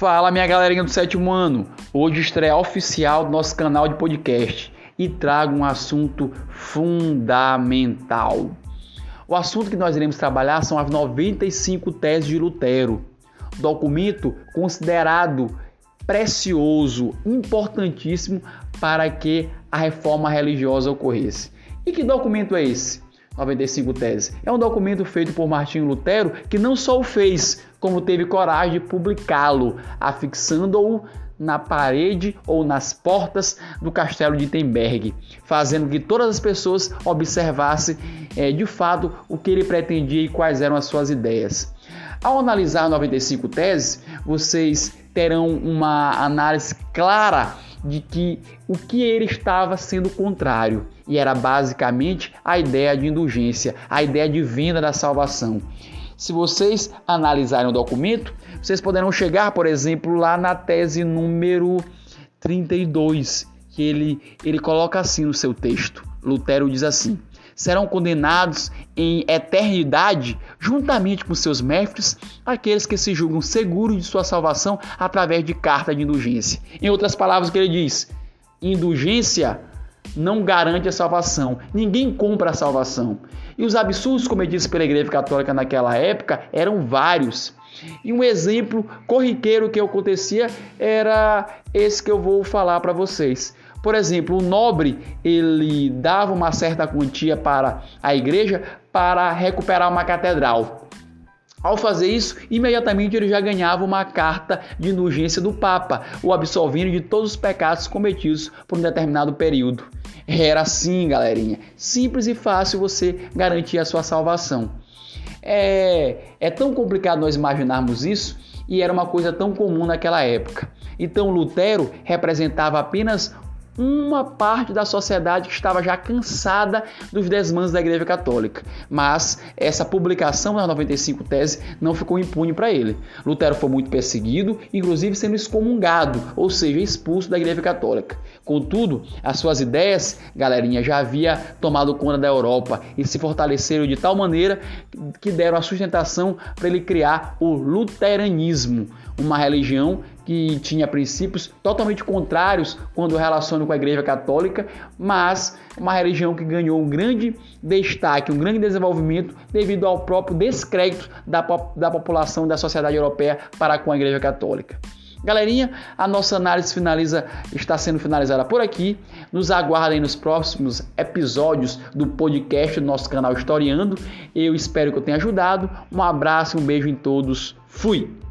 Fala minha galerinha do sétimo ano, hoje estreia oficial do nosso canal de podcast e trago um assunto fundamental. O assunto que nós iremos trabalhar são as 95 teses de Lutero, documento considerado precioso, importantíssimo para que a reforma religiosa ocorresse. E que documento é esse? 95 teses. É um documento feito por Martinho Lutero que não só o fez, como teve coragem de publicá-lo, afixando-o na parede ou nas portas do castelo de Temberg, fazendo que todas as pessoas observassem é, de fato o que ele pretendia e quais eram as suas ideias. Ao analisar 95 teses, vocês terão uma análise clara de que o que ele estava sendo contrário e era basicamente a ideia de indulgência, a ideia de vinda da salvação. Se vocês analisarem o documento, vocês poderão chegar, por exemplo, lá na tese número 32, que ele, ele coloca assim no seu texto. Lutero diz assim: serão condenados em eternidade, juntamente com seus mestres, aqueles que se julgam seguros de sua salvação através de carta de indulgência. Em outras palavras, o que ele diz? Indulgência não garante a salvação. Ninguém compra a salvação. E os absurdos cometidos pela Igreja Católica naquela época eram vários. E um exemplo corriqueiro que acontecia era esse que eu vou falar para vocês. Por exemplo, o nobre ele dava uma certa quantia para a igreja para recuperar uma catedral. Ao fazer isso, imediatamente ele já ganhava uma carta de indulgência do Papa, o absolvendo de todos os pecados cometidos por um determinado período. Era assim, galerinha. Simples e fácil você garantir a sua salvação. É, é tão complicado nós imaginarmos isso e era uma coisa tão comum naquela época. Então Lutero representava apenas uma parte da sociedade que estava já cansada dos desmandos da Igreja Católica. Mas essa publicação das 95 teses não ficou impune para ele. Lutero foi muito perseguido, inclusive sendo excomungado, ou seja, expulso da Igreja Católica. Contudo, as suas ideias, galerinha, já havia tomado conta da Europa e se fortaleceram de tal maneira que deram a sustentação para ele criar o luteranismo, uma religião que tinha princípios totalmente contrários quando relaciona com a Igreja Católica, mas uma religião que ganhou um grande destaque, um grande desenvolvimento devido ao próprio descrédito da, da população da sociedade europeia para com a Igreja Católica. Galerinha, a nossa análise finaliza, está sendo finalizada por aqui. Nos aguardem nos próximos episódios do podcast do nosso canal Historiando. Eu espero que eu tenha ajudado. Um abraço um beijo em todos. Fui!